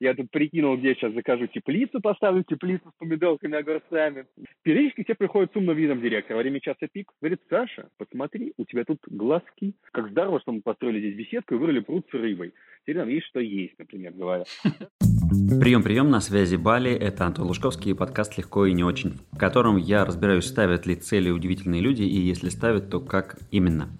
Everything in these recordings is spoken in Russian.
Я тут прикинул, где я сейчас закажу теплицу, поставлю теплицу с помидорками, огурцами. Периодически тебе приходит с умным видом директор во время часа пик. Говорит, Саша, посмотри, у тебя тут глазки. Как здорово, что мы построили здесь беседку и вырыли пруд с рыбой. Теперь там есть что есть, например, говоря. Прием, прием, на связи Бали. Это Антон Лужковский и подкаст «Легко и не очень», в котором я разбираюсь, ставят ли цели удивительные люди, и если ставят, то как именно.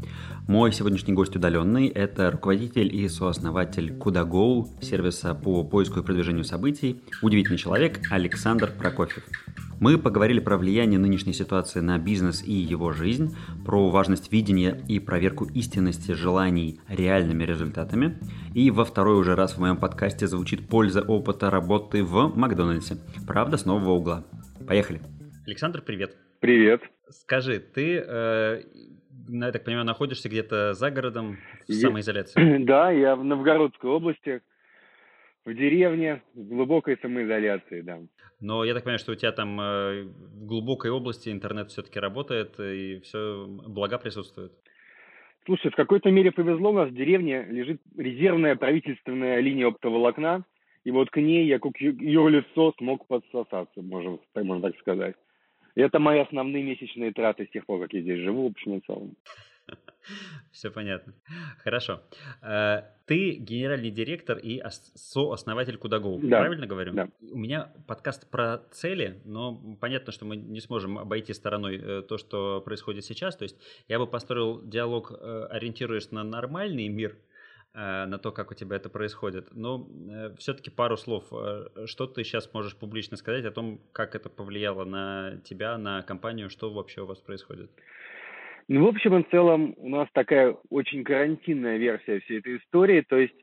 Мой сегодняшний гость удаленный – это руководитель и сооснователь Kudago, сервиса по поиску и продвижению событий, удивительный человек Александр Прокофьев. Мы поговорили про влияние нынешней ситуации на бизнес и его жизнь, про важность видения и проверку истинности желаний реальными результатами. И во второй уже раз в моем подкасте звучит польза опыта работы в Макдональдсе. Правда, с нового угла. Поехали. Александр, привет. Привет. Скажи, ты, э, я так понимаю, находишься где-то за городом в самоизоляции? Да, я в Новгородской области, в деревне, в глубокой самоизоляции, да. Но я так понимаю, что у тебя там э, в глубокой области интернет все-таки работает и все блага присутствуют. Слушай, в какой-то мере повезло, у нас в деревне лежит резервная правительственная линия оптоволокна, и вот к ней я как юрлицо смог подсосаться, можно, можно так сказать. Это мои основные месячные траты с тех пор, как я здесь живу, в общем и целом. Все понятно. Хорошо. Э, ты генеральный директор и сооснователь Кудаго, да. правильно говорю? Да. У меня подкаст про цели, но понятно, что мы не сможем обойти стороной э, то, что происходит сейчас. То есть я бы построил диалог, э, ориентируясь на нормальный мир, на то, как у тебя это происходит. Но все-таки пару слов. Что ты сейчас можешь публично сказать о том, как это повлияло на тебя, на компанию, что вообще у вас происходит? Ну, в общем и целом, у нас такая очень карантинная версия всей этой истории, то есть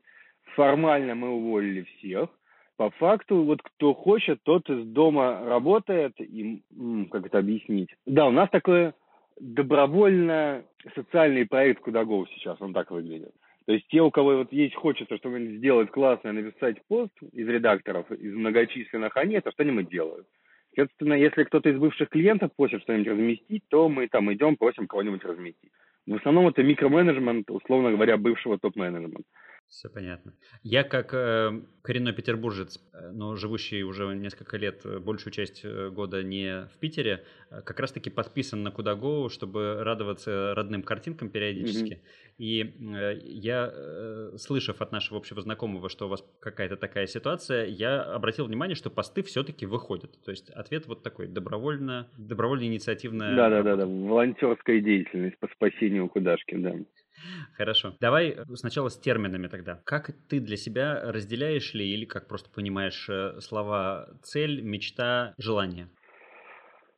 формально мы уволили всех, по факту, вот кто хочет, тот из дома работает, и, как это объяснить? Да, у нас такой добровольно социальный проект Кудагов сейчас, он так выглядит. То есть те, у кого вот есть хочется что-нибудь сделать классное, написать пост из редакторов, из многочисленных, они это что-нибудь делают. Соответственно, если кто-то из бывших клиентов просит что-нибудь разместить, то мы там идем, просим кого-нибудь разместить. в основном это микроменеджмент, условно говоря, бывшего топ-менеджмента. Все понятно. Я как э, коренной петербуржец, э, но живущий уже несколько лет, э, большую часть э, года не в Питере, как раз-таки подписан на Кудаго, чтобы радоваться родным картинкам периодически. Mm-hmm. И э, я, э, слышав от нашего общего знакомого, что у вас какая-то такая ситуация, я обратил внимание, что посты все-таки выходят. То есть ответ вот такой, добровольно, добровольно инициативная... Да-да-да, волонтерская деятельность по спасению Кудашки, да. Хорошо. Давай э, сначала с терминами тогда. Как ты для себя разделяешь ли или как просто понимаешь э, слова цель, мечта, желание?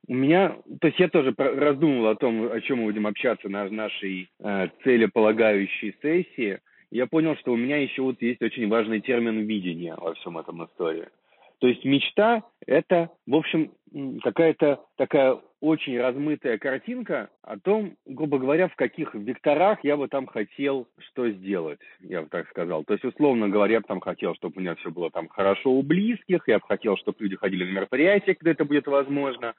У меня, то есть я тоже раздумывал о том, о чем мы будем общаться на нашей э, целеполагающей сессии. Я понял, что у меня еще вот есть очень важный термин видения во всем этом истории. То есть мечта – это, в общем, какая-то такая очень размытая картинка о том, грубо говоря, в каких векторах я бы там хотел что сделать, я бы так сказал. То есть, условно говоря, я бы там хотел, чтобы у меня все было там хорошо у близких, я бы хотел, чтобы люди ходили на мероприятия, когда это будет возможно.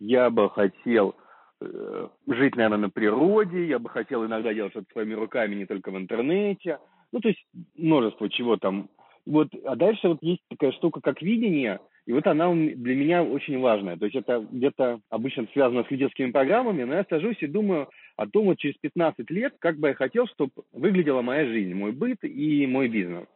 Я бы хотел э, жить, наверное, на природе, я бы хотел иногда делать что-то своими руками, не только в интернете. Ну, то есть множество чего там вот, а дальше вот есть такая штука, как видение, и вот она для меня очень важная. То есть это где-то обычно связано с лидерскими программами, но я сажусь и думаю о том, вот через 15 лет, как бы я хотел, чтобы выглядела моя жизнь, мой быт и мой бизнес.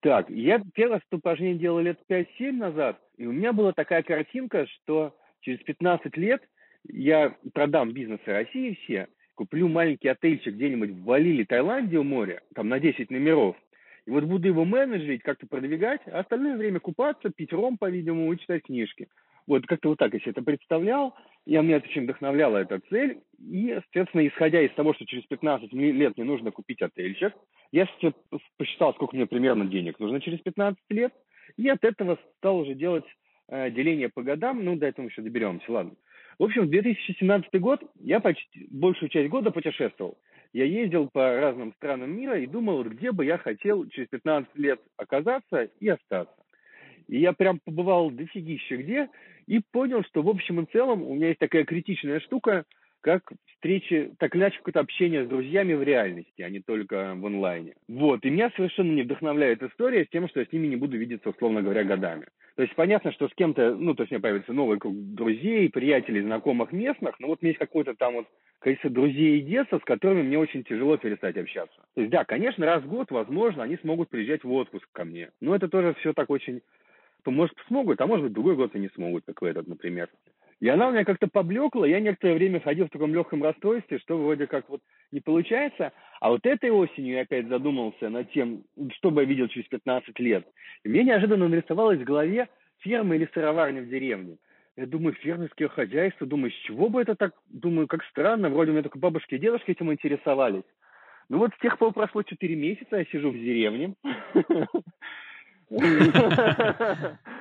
Так, я раз это упражнение делал лет 5-7 назад, и у меня была такая картинка, что через 15 лет я продам бизнесы России все, куплю маленький отельчик где-нибудь в Бали или Таиланде у моря, там на 10 номеров, и вот буду его менеджерить, как-то продвигать, а остальное время купаться, пить ром, по-видимому, и читать книжки. Вот как-то вот так я себе это представлял, и меня очень вдохновляла эта цель. И, соответственно, исходя из того, что через 15 лет мне нужно купить отельчик, я посчитал, сколько мне примерно денег нужно через 15 лет, и от этого стал уже делать э, деление по годам, ну, до этого еще доберемся, ладно. В общем, в 2017 год я почти большую часть года путешествовал я ездил по разным странам мира и думал, где бы я хотел через 15 лет оказаться и остаться. И я прям побывал дофигища где и понял, что в общем и целом у меня есть такая критичная штука, как встречи, так иначе какое-то общение с друзьями в реальности, а не только в онлайне. Вот, и меня совершенно не вдохновляет история с тем, что я с ними не буду видеться, условно говоря, годами. То есть понятно, что с кем-то, ну, то есть у меня появится новый круг друзей, приятелей, знакомых местных, но вот у меня есть какой-то там вот количество друзей и детства, с которыми мне очень тяжело перестать общаться. То есть, да, конечно, раз в год, возможно, они смогут приезжать в отпуск ко мне. Но это тоже все так очень... Может, смогут, а может быть, другой год и не смогут, как в этот, например. И она у меня как-то поблекла, я некоторое время ходил в таком легком расстройстве, что вроде как вот не получается. А вот этой осенью я опять задумался над тем, что бы я видел через 15 лет. И мне неожиданно нарисовалось в голове ферма или сыроварня в деревне. Я думаю, фермерское хозяйство, думаю, с чего бы это так, думаю, как странно, вроде у меня только бабушки и дедушки этим интересовались. Ну вот с тех пор прошло 4 месяца, я сижу в деревне.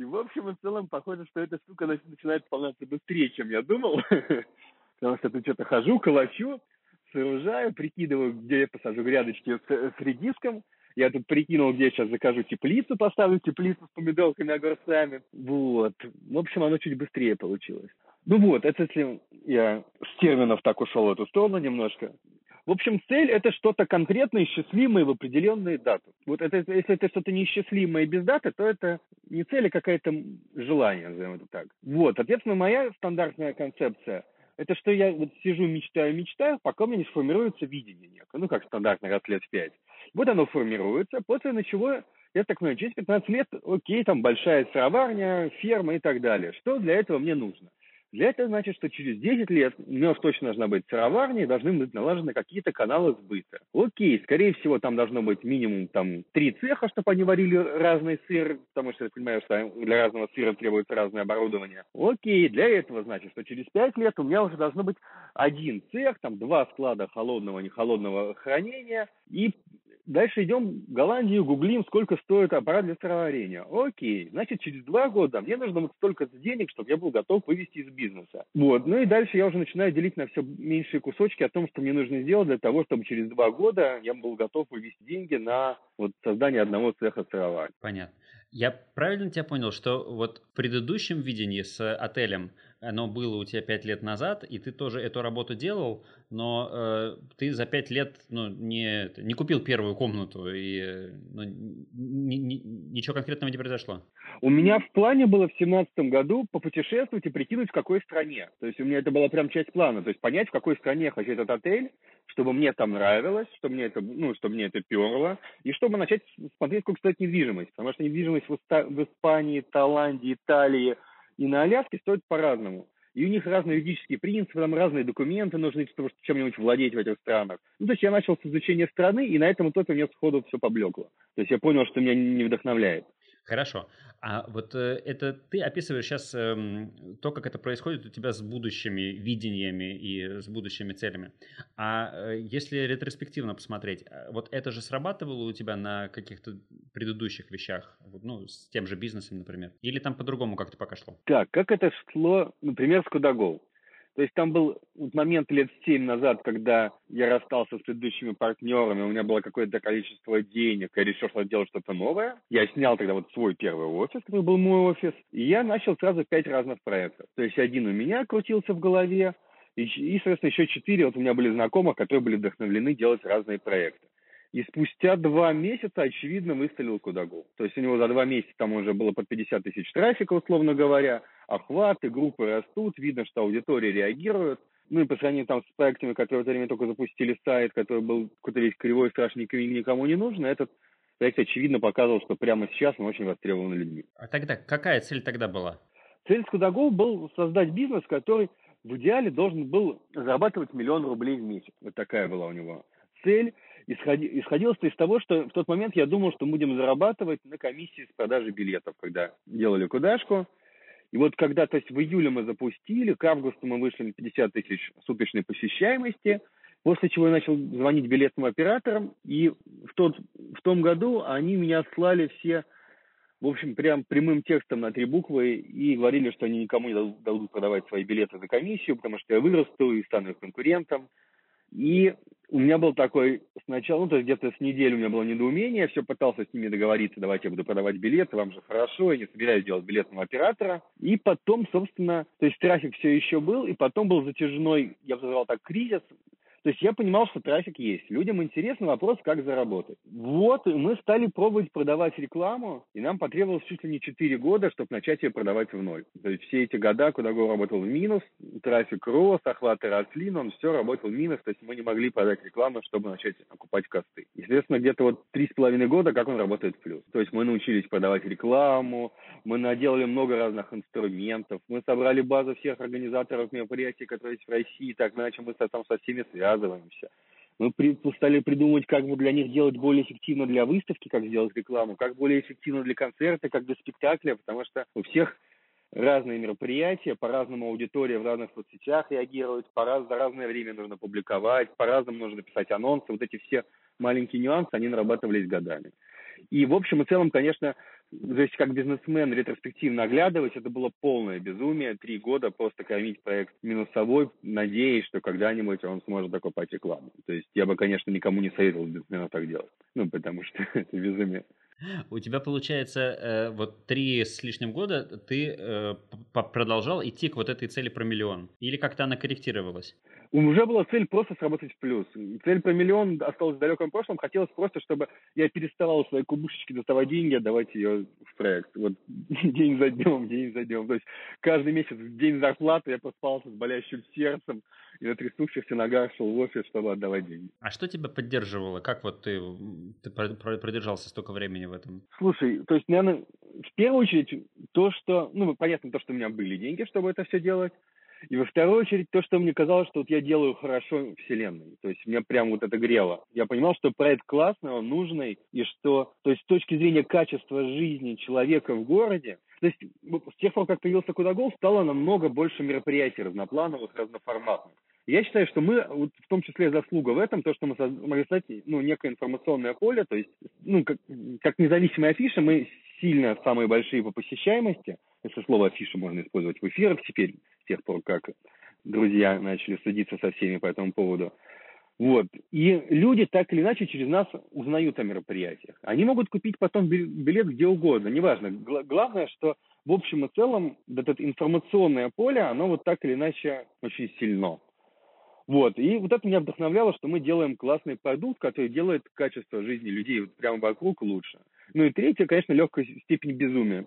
И, в общем и целом, похоже, что эта штука начинает исполняться быстрее, чем я думал. Потому что тут что-то хожу, калачу, сооружаю, прикидываю, где я посажу грядочки с, с редиском. Я тут прикинул, где я сейчас закажу теплицу, поставлю теплицу с помидорками, огурцами. Вот. В общем, оно чуть быстрее получилось. Ну вот, это если я с терминов так ушел в эту сторону немножко. В общем, цель – это что-то конкретное, счастливое в определенные даты. Вот это, если это что-то неисчислимое без даты, то это не цель, а какое-то желание, назовем это так. Вот, соответственно, моя стандартная концепция – это что я вот сижу, мечтаю, мечтаю, пока у меня не сформируется видение некое, ну, как стандартно раз лет пять. Вот оно формируется, после на чего я так понимаю, через 15 лет, окей, там большая сыроварня, ферма и так далее. Что для этого мне нужно? Для этого значит, что через 10 лет у уж точно должна быть сыроварня и должны быть налажены какие-то каналы сбыта. Окей, скорее всего, там должно быть минимум там три цеха, чтобы они варили разный сыр, потому что я понимаю, что для разного сыра требуется разное оборудование. Окей, для этого значит, что через 5 лет у меня уже должно быть один цех, там два склада холодного, не холодного хранения и Дальше идем в Голландию, гуглим, сколько стоит аппарат для сыроварения. Окей, значит, через два года мне нужно вот столько денег, чтобы я был готов вывести из бизнеса. Вот, ну и дальше я уже начинаю делить на все меньшие кусочки о том, что мне нужно сделать для того, чтобы через два года я был готов вывести деньги на вот создание одного цеха сыроварения. Понятно. Я правильно тебя понял, что вот в предыдущем видении с отелем оно было у тебя пять лет назад, и ты тоже эту работу делал, но э, ты за пять лет ну, не, не купил первую комнату, и ну, ни, ни, ничего конкретного не произошло. У меня в плане было в семнадцатом году попутешествовать и прикинуть, в какой стране. То есть у меня это была прям часть плана. То есть понять, в какой стране я хочу этот отель, чтобы мне там нравилось, чтобы мне это, ну, чтобы мне это перло, и чтобы начать смотреть, сколько стоит недвижимость. Потому что недвижимость в, в Испании, Таиланде, Италии – и на Аляске стоят по-разному. И у них разные юридические принципы, там разные документы нужны, чтобы чем-нибудь владеть в этих странах. Ну, то есть я начал с изучения страны, и на этом итоге мне сходу все поблекло. То есть я понял, что меня не вдохновляет. Хорошо. А вот э, это ты описываешь сейчас эм, то, как это происходит у тебя с будущими видениями и с будущими целями. А э, если ретроспективно посмотреть, э, вот это же срабатывало у тебя на каких-то предыдущих вещах, ну, с тем же бизнесом, например? Или там по-другому как-то пока шло? Так, как это шло, например, с Кудагол? То есть там был момент лет семь назад, когда я расстался с предыдущими партнерами, у меня было какое-то количество денег, я решил что делать что-то новое. Я снял тогда вот свой первый офис, который был мой офис, и я начал сразу пять разных проектов. То есть один у меня крутился в голове, и, и соответственно, еще четыре вот у меня были знакомых, которые были вдохновлены делать разные проекты. И спустя два месяца, очевидно, выстрелил Кудагол. То есть у него за два месяца там уже было под 50 тысяч трафика, условно говоря, охваты, группы растут, видно, что аудитория реагирует. Ну и по сравнению там с проектами, которые в это время только запустили сайт, который был какой-то весь кривой, страшный, никому не нужен, этот проект, очевидно, показывал, что прямо сейчас он очень востребован людьми. А тогда какая цель тогда была? Цель Скудагол был создать бизнес, который в идеале должен был зарабатывать миллион рублей в месяц. Вот такая была у него цель исходи, исходилось из того, что в тот момент я думал, что будем зарабатывать на комиссии с продажи билетов, когда делали кудашку. И вот когда, то есть в июле мы запустили, к августу мы вышли на 50 тысяч суточной посещаемости, после чего я начал звонить билетным операторам, и в, тот, в том году они меня слали все, в общем, прям прямым текстом на три буквы и говорили, что они никому не дадут, продавать свои билеты за комиссию, потому что я вырасту и стану их конкурентом. И у меня был такой сначала, ну, то есть где-то с недели у меня было недоумение, я все пытался с ними договориться, давайте я буду продавать билеты, вам же хорошо, я не собираюсь делать билетного оператора. И потом, собственно, то есть трафик все еще был, и потом был затяжной, я бы сказал так, кризис, то есть я понимал, что трафик есть. Людям интересен вопрос, как заработать. Вот, мы стали пробовать продавать рекламу, и нам потребовалось чуть ли не 4 года, чтобы начать ее продавать в ноль. То есть все эти года, куда Go работал в минус, трафик рос, охваты росли, но он все работал в минус, то есть мы не могли продать рекламу, чтобы начать окупать косты. Естественно, где-то вот три с половиной года, как он работает в плюс. То есть мы научились продавать рекламу, мы наделали много разных инструментов, мы собрали базу всех организаторов мероприятий, которые есть в России, так иначе мы там со всеми связаны связываемся. Мы стали придумывать, как бы для них делать более эффективно для выставки, как сделать рекламу, как более эффективно для концерта, как для спектакля, потому что у всех разные мероприятия, по-разному аудитория в разных соцсетях реагирует, по раз, за разное время нужно публиковать, по-разному нужно писать анонсы. Вот эти все маленькие нюансы, они нарабатывались годами. И в общем и целом, конечно, то есть как бизнесмен ретроспективно оглядывать, это было полное безумие. Три года просто кормить проект минусовой, надеясь, что когда-нибудь он сможет окупать рекламу. То есть я бы, конечно, никому не советовал бизнесмену так делать. Ну, потому что это безумие. У тебя получается э, вот три с лишним года ты э, продолжал идти к вот этой цели про миллион? Или как-то она корректировалась? Уже была цель просто сработать в плюс. Цель про миллион осталась в далеком прошлом. Хотелось просто, чтобы я переставал свои кубышечки доставать деньги, отдавать ее в проект. Вот день за днем, день за днем. То есть каждый месяц, день зарплаты я проспался с болящим сердцем и на трясущихся ногах шел в офис, чтобы отдавать деньги. А что тебя поддерживало? Как вот ты, ты продержался столько времени в этом? Слушай, то есть, наверное, в первую очередь то, что, ну, понятно, то, что у меня были деньги, чтобы это все делать. И во вторую очередь то, что мне казалось, что вот я делаю хорошо Вселенной. То есть меня прям вот это грело. Я понимал, что проект классный, он нужный, и что, то есть с точки зрения качества жизни человека в городе, то есть с тех пор, как появился Кудагол, стало намного больше мероприятий разноплановых, разноформатных. Я считаю, что мы, вот в том числе заслуга в этом, то, что мы смогли стать ну, некое информационное поле, то есть, ну, как, как независимая афиша, мы сильно самые большие по посещаемости, если слово афиша можно использовать в эфирах теперь, тех пор, как друзья начали судиться со всеми по этому поводу. Вот. И люди так или иначе через нас узнают о мероприятиях. Они могут купить потом билет где угодно, неважно. Главное, что в общем и целом это информационное поле, оно вот так или иначе очень сильно. Вот. И вот это меня вдохновляло, что мы делаем классный продукт, который делает качество жизни людей вот прямо вокруг лучше. Ну и третье, конечно, легкая степень безумия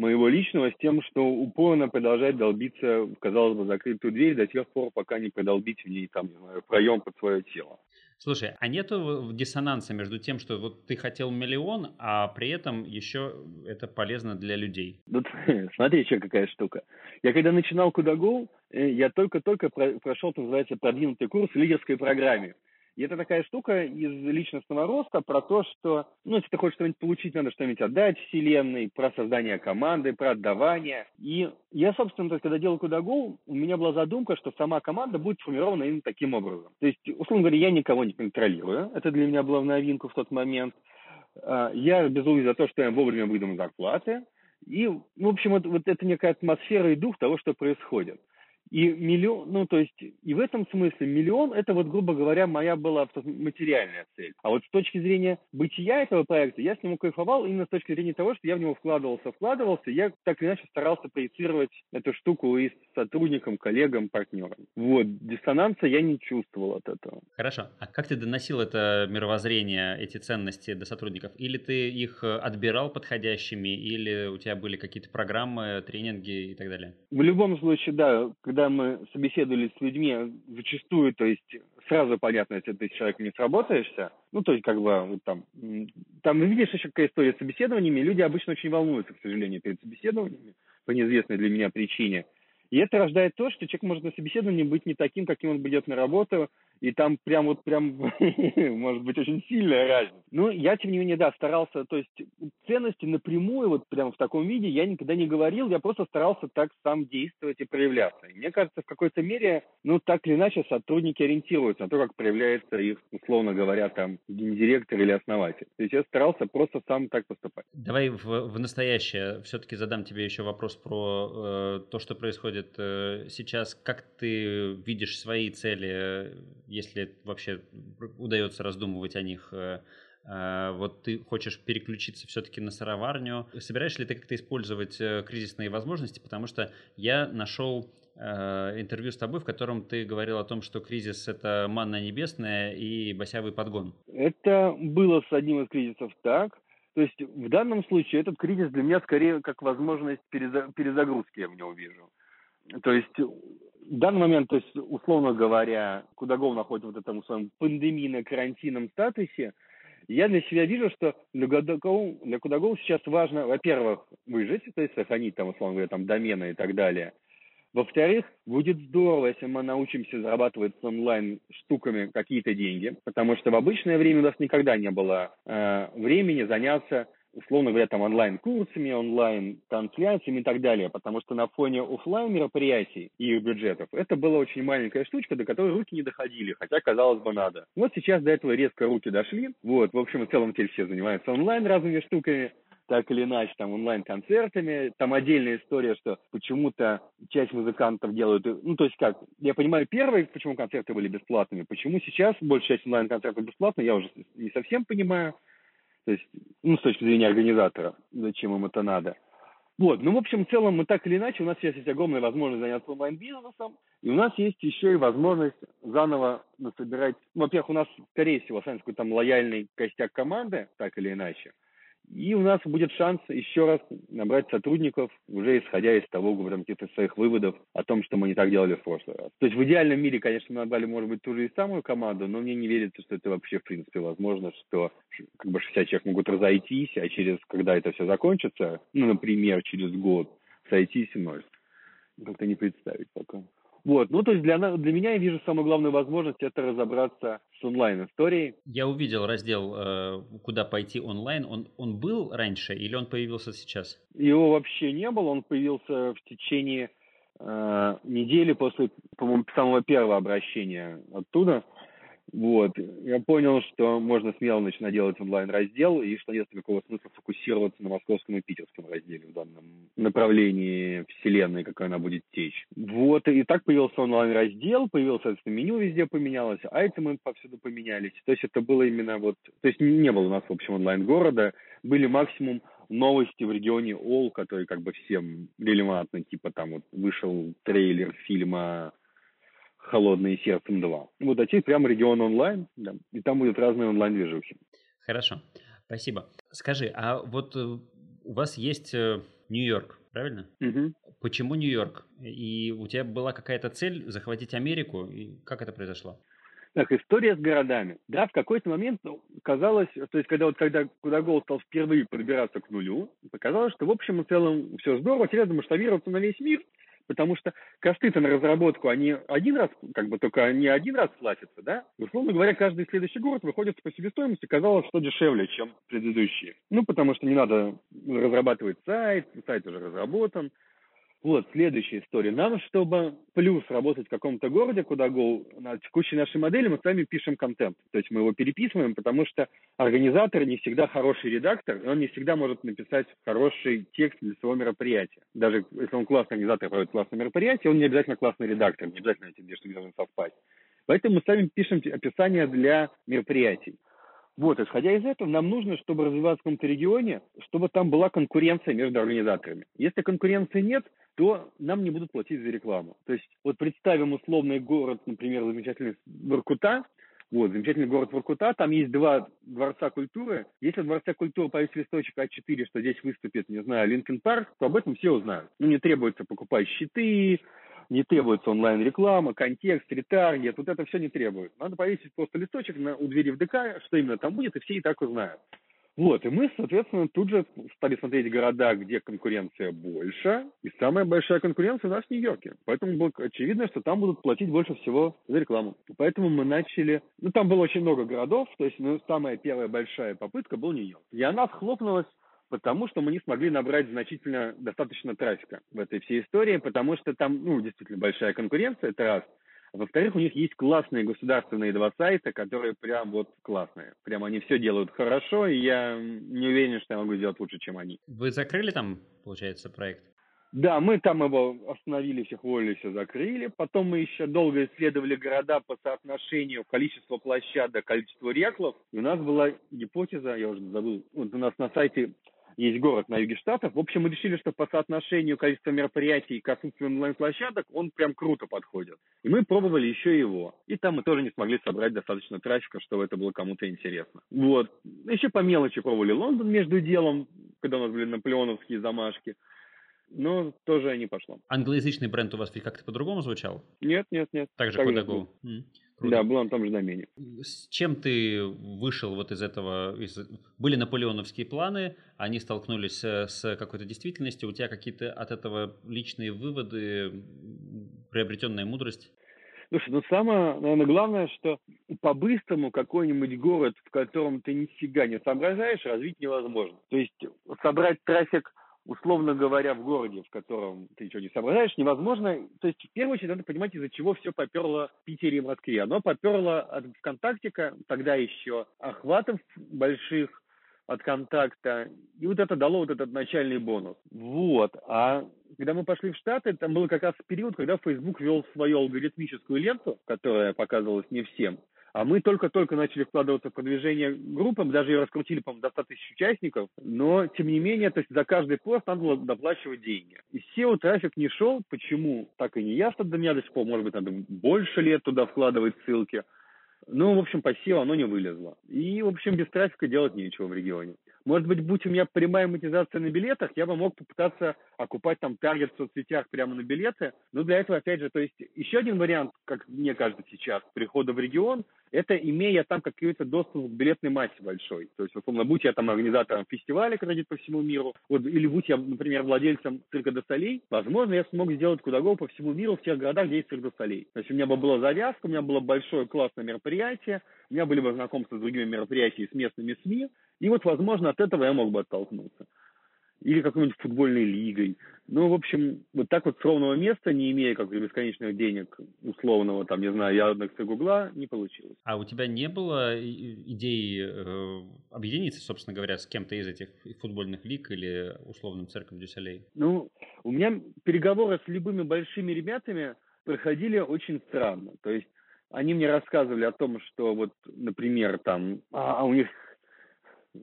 моего личного с тем, что упорно продолжать долбиться в, казалось бы, закрытую дверь до тех пор, пока не продолбить в ней, там, не знаю, проем под свое тело. Слушай, а нету диссонанса между тем, что вот ты хотел миллион, а при этом еще это полезно для людей? Ну, смотри, еще какая штука. Я когда начинал Кудагол, э, я только-только прошел, что называется, продвинутый курс в лидерской программе. И это такая штука из личностного роста про то, что, ну, если ты хочешь что-нибудь получить, надо что-нибудь отдать вселенной, про создание команды, про отдавание. И я, собственно, то есть, когда делал Кудагол, у меня была задумка, что сама команда будет сформирована именно таким образом. То есть, условно говоря, я никого не контролирую. Это для меня было в новинку в тот момент. А, я безумный за то, что я вовремя выдам зарплаты. И, в общем, вот, вот это некая атмосфера и дух того, что происходит. И миллион, ну, то есть, и в этом смысле миллион, это вот, грубо говоря, моя была материальная цель. А вот с точки зрения бытия этого проекта, я с ним кайфовал именно с точки зрения того, что я в него вкладывался, вкладывался, я так или иначе старался проецировать эту штуку и сотрудникам, коллегам, партнерам. Вот, диссонанса я не чувствовал от этого. Хорошо. А как ты доносил это мировоззрение, эти ценности до сотрудников? Или ты их отбирал подходящими, или у тебя были какие-то программы, тренинги и так далее? В любом случае, да, когда когда мы собеседовали с людьми, зачастую, то есть сразу понятно, если ты с человеком не сработаешься, ну, то есть, как бы, вот там, там, видишь, еще какая история с собеседованиями, люди обычно очень волнуются, к сожалению, перед собеседованиями, по неизвестной для меня причине. И это рождает то, что человек может на собеседовании быть не таким, каким он будет на работу, и там прям вот прям может быть очень сильная разница. Ну, я, тем не менее, да, старался, то есть ценности напрямую вот прям в таком виде я никогда не говорил, я просто старался так сам действовать и проявляться. И мне кажется, в какой-то мере, ну, так или иначе, сотрудники ориентируются на то, как проявляется их, условно говоря, там, гендиректор или основатель. То есть я старался просто сам так поступать. Давай в, в настоящее все-таки задам тебе еще вопрос про э, то, что происходит э, сейчас. Как ты видишь свои цели если вообще удается раздумывать о них, а, вот ты хочешь переключиться все-таки на сыроварню. Собираешь ли ты как-то использовать э, кризисные возможности? Потому что я нашел э, интервью с тобой, в котором ты говорил о том, что кризис – это манна небесная и босявый подгон. Это было с одним из кризисов так. То есть в данном случае этот кризис для меня скорее как возможность перезагрузки я в него вижу. То есть в данный момент, то есть, условно говоря, Кудагов находится в этом своем пандемийно-карантинном статусе – я для себя вижу, что для Кудагова, для Кудагова сейчас важно, во-первых, выжить, то есть сохранить там, условно говоря, там домены и так далее. Во-вторых, будет здорово, если мы научимся зарабатывать с онлайн штуками какие-то деньги, потому что в обычное время у нас никогда не было э, времени заняться условно говоря, там онлайн-курсами, онлайн-трансляциями и так далее, потому что на фоне офлайн мероприятий и их бюджетов это была очень маленькая штучка, до которой руки не доходили, хотя, казалось бы, надо. Вот сейчас до этого резко руки дошли, вот, в общем, в целом теперь все занимаются онлайн разными штуками, так или иначе, там, онлайн-концертами. Там отдельная история, что почему-то часть музыкантов делают... Ну, то есть как, я понимаю, первые, почему концерты были бесплатными, почему сейчас большая часть онлайн-концертов бесплатна, я уже не совсем понимаю. То есть, ну, с точки зрения организатора, зачем им это надо. Вот, ну, в общем, в целом, мы так или иначе, у нас сейчас есть огромная возможность заняться онлайн-бизнесом, и у нас есть еще и возможность заново насобирать, ну, во-первых, у нас, скорее всего, останется какой-то там лояльный костяк команды, так или иначе, и у нас будет шанс еще раз набрать сотрудников, уже исходя из того, говорим, каких-то своих выводов о том, что мы не так делали в прошлый раз. То есть в идеальном мире, конечно, мы набрали, может быть, ту же и самую команду, но мне не верится, что это вообще, в принципе, возможно, что как бы 60 человек могут разойтись, а через, когда это все закончится, ну, например, через год, сойтись вновь. Как-то не представить пока. Вот, ну то есть для, для меня я вижу самую главную возможность это разобраться с онлайн-историей. Я увидел раздел э, «Куда пойти онлайн». Он, он был раньше или он появился сейчас? Его вообще не было, он появился в течение э, недели после, по-моему, самого первого обращения оттуда. Вот. Я понял, что можно смело начинать делать онлайн-раздел, и что нет никакого смысла фокусироваться на московском и питерском разделе в данном направлении вселенной, какая она будет течь. Вот. И так появился онлайн-раздел, появился, соответственно, меню везде поменялось, а эти мы повсюду поменялись. То есть это было именно вот... То есть не было у нас, в общем, онлайн-города. Были максимум новости в регионе Ол, который как бы всем релевантны, типа там вот вышел трейлер фильма «Холодное сердцем 2». Вот, а теперь прямо регион онлайн, да, и там будут разные онлайн-движухи. Хорошо, спасибо. Скажи, а вот э, у вас есть э, Нью-Йорк, правильно? Угу. Почему Нью-Йорк? И у тебя была какая-то цель захватить Америку? И как это произошло? Так, история с городами. Да, в какой-то момент ну, казалось, то есть когда вот когда Кудагол стал впервые пробираться к нулю, показалось, что в общем и целом все здорово, теперь масштабироваться на весь мир, потому что косты-то на разработку, они один раз, как бы только они один раз платятся, да? условно говоря, каждый следующий город выходит по себестоимости, казалось, что дешевле, чем предыдущие. Ну, потому что не надо разрабатывать сайт, сайт уже разработан, вот, следующая история. Нам, чтобы плюс работать в каком-то городе, куда go, на текущей нашей модели мы сами пишем контент. То есть мы его переписываем, потому что организатор не всегда хороший редактор, и он не всегда может написать хороший текст для своего мероприятия. Даже если он классный организатор проводит классное мероприятие, он не обязательно классный редактор, не обязательно эти две штуки должны совпасть. Поэтому мы сами пишем описание для мероприятий. Вот, исходя из этого, нам нужно, чтобы развиваться в каком-то регионе, чтобы там была конкуренция между организаторами. Если конкуренции нет, то нам не будут платить за рекламу. То есть вот представим условный город, например, замечательный Воркута, вот, замечательный город Воркута, там есть два дворца культуры. Если в дворце культуры появится листочек А4, что здесь выступит, не знаю, Линкен Парк, то об этом все узнают. Ну, не требуется покупать щиты, не требуется онлайн-реклама, контекст, ретаргет, вот это все не требует. Надо повесить просто листочек на, у двери в ДК, что именно там будет, и все и так узнают. Вот, и мы, соответственно, тут же стали смотреть города, где конкуренция больше, и самая большая конкуренция у нас в Нью-Йорке. Поэтому было очевидно, что там будут платить больше всего за рекламу. Поэтому мы начали... Ну, там было очень много городов, то есть ну, самая первая большая попытка был Нью-Йорк. И она схлопнулась потому что мы не смогли набрать значительно достаточно трафика в этой всей истории, потому что там, ну, действительно большая конкуренция, это раз. А во-вторых, у них есть классные государственные два сайта, которые прям вот классные. Прям они все делают хорошо, и я не уверен, что я могу сделать лучше, чем они. Вы закрыли там, получается, проект? Да, мы там его остановили, всех уволили, все закрыли. Потом мы еще долго исследовали города по соотношению количества площадок, количества реклов. И у нас была гипотеза, я уже забыл, вот у нас на сайте есть город на юге штатов. В общем, мы решили, что по соотношению количества мероприятий к отсутствию онлайн-площадок он прям круто подходит. И мы пробовали еще его. И там мы тоже не смогли собрать достаточно трафика, чтобы это было кому-то интересно. Вот. Еще по мелочи пробовали Лондон между делом, когда у нас были наполеоновские замашки но тоже не пошло. Англоязычный бренд у вас как-то по-другому звучал? Нет, нет, нет. Так же Кодагоу? Да, был на том же домене. С чем ты вышел вот из этого? Из... Были наполеоновские планы, они столкнулись с какой-то действительностью, у тебя какие-то от этого личные выводы, приобретенная мудрость? Слушай, ну самое, наверное, главное, что по-быстрому какой-нибудь город, в котором ты нифига не соображаешь, развить невозможно. То есть собрать трафик условно говоря, в городе, в котором ты ничего не соображаешь, невозможно. То есть, в первую очередь, надо понимать, из-за чего все поперло в Питере и Москве. Оно поперло от ВКонтактика, тогда еще охватов больших от контакта. И вот это дало вот этот начальный бонус. Вот. А когда мы пошли в Штаты, там был как раз период, когда Facebook вел свою алгоритмическую ленту, которая показывалась не всем. А мы только-только начали вкладываться в продвижение группам, даже ее раскрутили, по-моему, до 100 тысяч участников, но, тем не менее, то есть за каждый пост надо было доплачивать деньги. И SEO трафик не шел, почему, так и не ясно для меня до сих пор, может быть, надо больше лет туда вкладывать ссылки. Ну, в общем, по оно не вылезло. И, в общем, без трафика делать нечего в регионе. Может быть, будь у меня прямая монетизация на билетах, я бы мог попытаться окупать там таргет в соцсетях прямо на билеты. Но для этого, опять же, то есть еще один вариант, как мне кажется сейчас, прихода в регион, это имея там какой-то доступ к билетной массе большой. То есть, условно, будь я там организатором фестиваля, который идет по всему миру, вот, или будь я, например, владельцем цирка до солей, возможно, я смог сделать куда-го по всему миру в тех городах, где есть цирк до солей. То есть у меня бы была завязка, у меня было большое классное мероприятие, у меня были бы знакомства с другими мероприятиями, с местными СМИ, и вот, возможно, от этого я мог бы оттолкнуться. Или какой-нибудь футбольной лигой. Ну, в общем, вот так вот с ровного места, не имея как бесконечных денег, условного, там, не знаю, Яндекса Гугла, не получилось. А у тебя не было идеи э, объединиться, собственно говоря, с кем-то из этих футбольных лиг или условным церковь Дюсалей? Ну, у меня переговоры с любыми большими ребятами проходили очень странно. То есть они мне рассказывали о том, что вот, например, там, а, а у них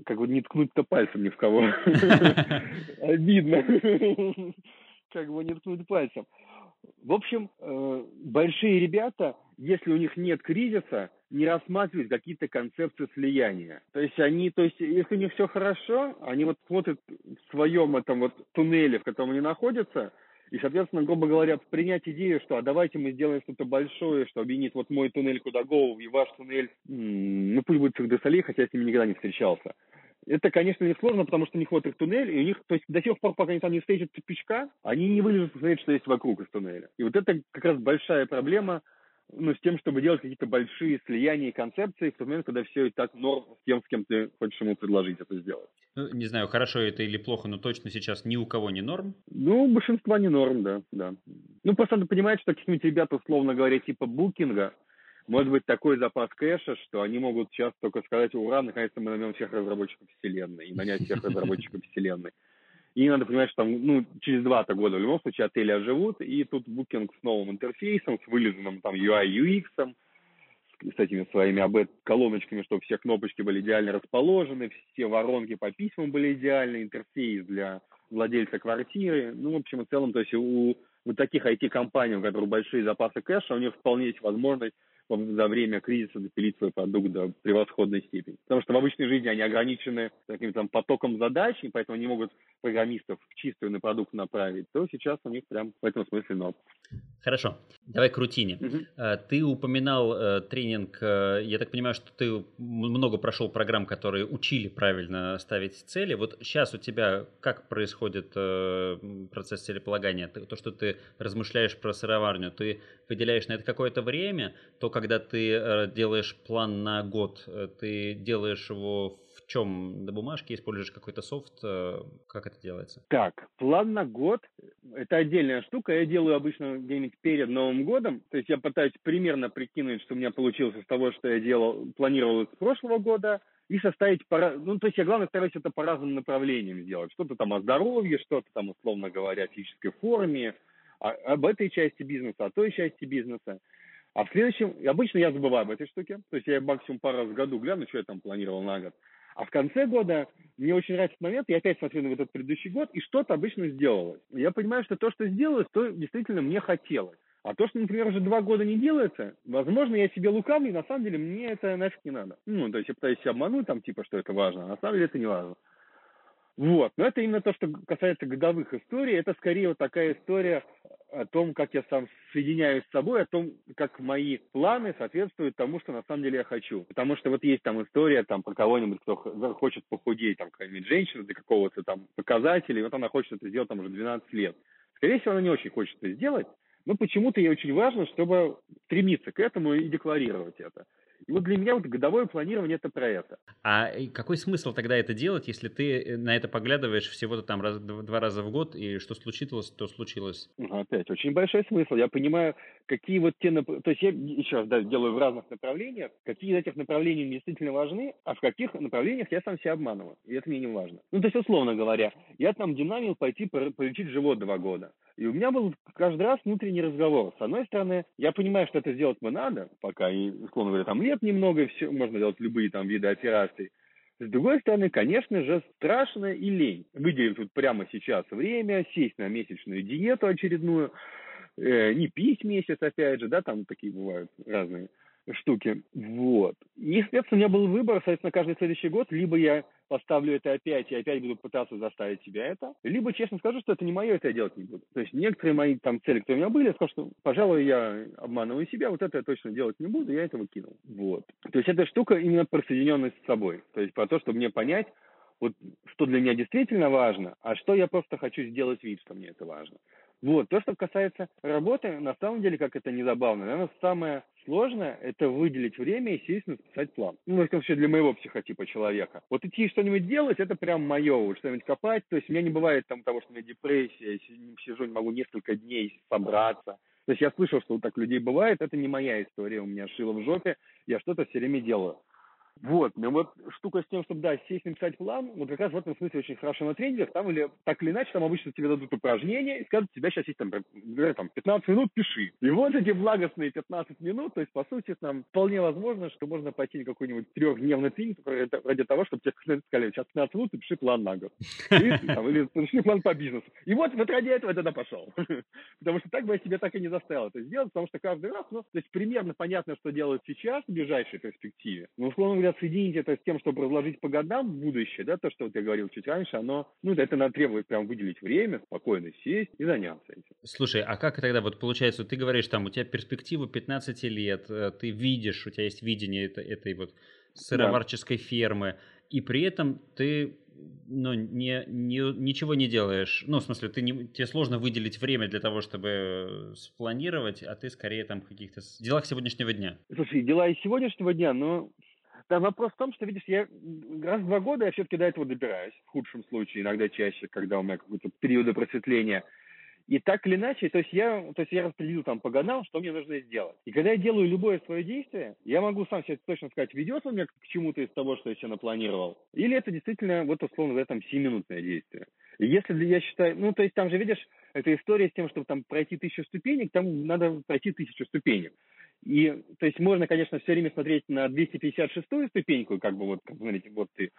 как бы не ткнуть-то пальцем ни в кого. Обидно. Как бы не ткнуть пальцем. В общем, э, большие ребята, если у них нет кризиса, не рассматривают какие-то концепции слияния. То есть они, то есть если у них все хорошо, они вот смотрят в своем этом вот туннеле, в котором они находятся, и, соответственно, грубо говоря, принять идею, что а давайте мы сделаем что-то большое, что объединит вот мой туннель Кудагоу и ваш туннель, ну пусть будет Цирк хотя я с ними никогда не встречался. Это, конечно, не сложно, потому что у них вот их туннель, и у них, то есть до тех пор, пока они там не встретят тупичка, они не вылезут посмотреть, что есть вокруг из туннеля. И вот это как раз большая проблема, ну, с тем, чтобы делать какие-то большие слияния и концепции в тот момент, когда все и так норм с тем, с кем ты хочешь ему предложить это сделать. Ну, не знаю, хорошо это или плохо, но точно сейчас ни у кого не норм? Ну, большинство не норм, да, да. Ну, просто надо понимать, что какие-нибудь ребята, условно говоря, типа букинга, может быть такой запас кэша, что они могут сейчас только сказать, ура, наконец-то мы наймем всех разработчиков вселенной и нанять всех разработчиков вселенной. И надо понимать, что там, ну, через два-то года в любом случае отели оживут, и тут букинг с новым интерфейсом, с вылизанным там UI, UX, с этими своими АБ-колоночками, чтобы все кнопочки были идеально расположены, все воронки по письмам были идеальны, интерфейс для владельца квартиры. Ну, в общем и целом, то есть у вот таких IT-компаний, у которых большие запасы кэша, у них вполне есть возможность за время кризиса допилить свой продукт до превосходной степени. Потому что в обычной жизни они ограничены таким там потоком задач, и поэтому они могут программистов в чистый на продукт направить, то сейчас у них прям в этом смысле ног. Хорошо, давай к рутине. Угу. Ты упоминал э, тренинг, э, я так понимаю, что ты много прошел программ, которые учили правильно ставить цели. Вот сейчас у тебя как происходит э, процесс целеполагания? То, что ты размышляешь про сыроварню, ты выделяешь на это какое-то время, то когда ты э, делаешь план на год, э, ты делаешь его в чем? На бумажке используешь какой-то софт? Э, как это делается? Так, план на год – это отдельная штука. Я делаю обычно где-нибудь перед Новым годом. То есть я пытаюсь примерно прикинуть, что у меня получилось из того, что я делал, планировал с прошлого года. и составить, пора... ну, то есть я, главное, стараюсь это по разным направлениям сделать. Что-то там о здоровье, что-то там, условно говоря, о физической форме, об этой части бизнеса, о той части бизнеса. А в следующем, обычно я забываю об этой штуке, то есть я максимум пару раз в году гляну, что я там планировал на год. А в конце года мне очень нравится момент, я опять смотрю на этот предыдущий год, и что-то обычно сделалось. Я понимаю, что то, что сделалось, то действительно мне хотелось. А то, что, например, уже два года не делается, возможно, я себе лукавлю, и на самом деле мне это нафиг не надо. Ну, то есть я пытаюсь себя обмануть, там, типа, что это важно, а на самом деле это не важно. Вот. Но это именно то, что касается годовых историй. Это скорее вот такая история о том, как я сам соединяюсь с собой, о том, как мои планы соответствуют тому, что на самом деле я хочу. Потому что вот есть там история там про кого-нибудь, кто хочет похудеть, там какая-нибудь женщина для какого-то там показателя, и вот она хочет это сделать там уже 12 лет. Скорее всего, она не очень хочет это сделать, но почему-то ей очень важно, чтобы стремиться к этому и декларировать это. Вот для меня вот годовое планирование это про это. А какой смысл тогда это делать, если ты на это поглядываешь всего-то там раз, два раза в год, и что случилось, то случилось? Опять, очень большой смысл. Я понимаю, какие вот те... То есть я еще раз да, делаю в разных направлениях, какие из этих направлений мне действительно важны, а в каких направлениях я сам себя обманываю. И это мне не важно. Ну, то есть, условно говоря, я там динамил пойти полечить живот два года. И у меня был каждый раз внутренний разговор. С одной стороны, я понимаю, что это сделать мы надо, пока, и, условно говоря, там лет немного, и все, можно делать любые там виды операций. С другой стороны, конечно же, страшно и лень. Выделить тут прямо сейчас время, сесть на месячную диету очередную, э, не пить месяц, опять же, да, там такие бывают разные штуки. Вот. И, соответственно, у меня был выбор, соответственно, каждый следующий год, либо я поставлю это опять и опять буду пытаться заставить себя это, либо честно скажу, что это не мое, это я делать не буду. То есть некоторые мои там цели, которые у меня были, я скажу, что, пожалуй, я обманываю себя, вот это я точно делать не буду, я этого кинул. Вот. То есть эта штука именно про соединенность с собой. То есть про то, чтобы мне понять, вот что для меня действительно важно, а что я просто хочу сделать вид, что мне это важно. Вот. То, что касается работы, на самом деле, как это не забавно, наверное, самое сложное – это выделить время и сесть написать план. Ну, в вообще для моего психотипа человека. Вот идти что-нибудь делать – это прям мое, что-нибудь копать. То есть у меня не бывает там того, что у меня депрессия, я сижу, не могу несколько дней собраться. То есть я слышал, что вот так людей бывает, это не моя история, у меня шило в жопе, я что-то все время делаю. Вот, но вот штука с тем, чтобы, да, сесть написать план, вот как раз в этом смысле очень хорошо на тренингах, там или так или иначе, там обычно тебе дадут упражнения и скажут, тебя сейчас есть там, там 15 минут, пиши. И вот эти благостные 15 минут, то есть, по сути, там вполне возможно, что можно пойти на какой-нибудь трехдневный тренинг ради того, чтобы тебе сказали, сейчас 15 минут, и пиши план на год. И, там, или пиши план по бизнесу. И вот, вот ради этого я тогда пошел. Потому что так бы я себе так и не заставил это сделать, потому что каждый раз, ну, то есть примерно понятно, что делать сейчас в ближайшей перспективе. Но, условно говоря, соединить это с тем, чтобы разложить по годам будущее, да, то, что вот я говорил чуть раньше, оно, ну, это надо требует прям выделить время, спокойно сесть и заняться этим. Слушай, а как тогда вот получается, ты говоришь, там, у тебя перспектива 15 лет, э, ты видишь, у тебя есть видение этой, этой вот сыроварческой да. фермы, и при этом ты ну, не, не, ничего не делаешь. Ну, в смысле, ты не, тебе сложно выделить время для того, чтобы спланировать, а ты скорее там в каких-то делах сегодняшнего дня. Слушай, дела из сегодняшнего дня, но да, вопрос в том, что, видишь, я раз в два года я все-таки до этого добираюсь, в худшем случае, иногда чаще, когда у меня какой-то периоды просветления. И так или иначе, то есть я, то есть я распределил там по годам, что мне нужно сделать. И когда я делаю любое свое действие, я могу сам себе точно сказать, ведет он меня к чему-то из того, что я себе напланировал, или это действительно, вот условно, в этом 7-минутное действие. И если я считаю, ну, то есть там же, видишь, эта история с тем, чтобы там пройти тысячу ступенек, там надо пройти тысячу ступенек. И, то есть, можно, конечно, все время смотреть на 256-ю ступеньку, как бы вот, как смотрите, вот ты